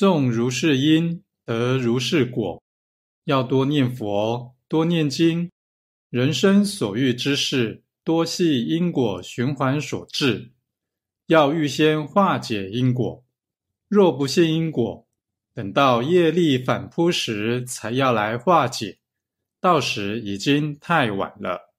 种如是因得如是果要多念佛多念经。人生所遇之事多系因果循环所致。要预先化解因果若不信因果等到业力反扑时才要来化解到时已经太晚了。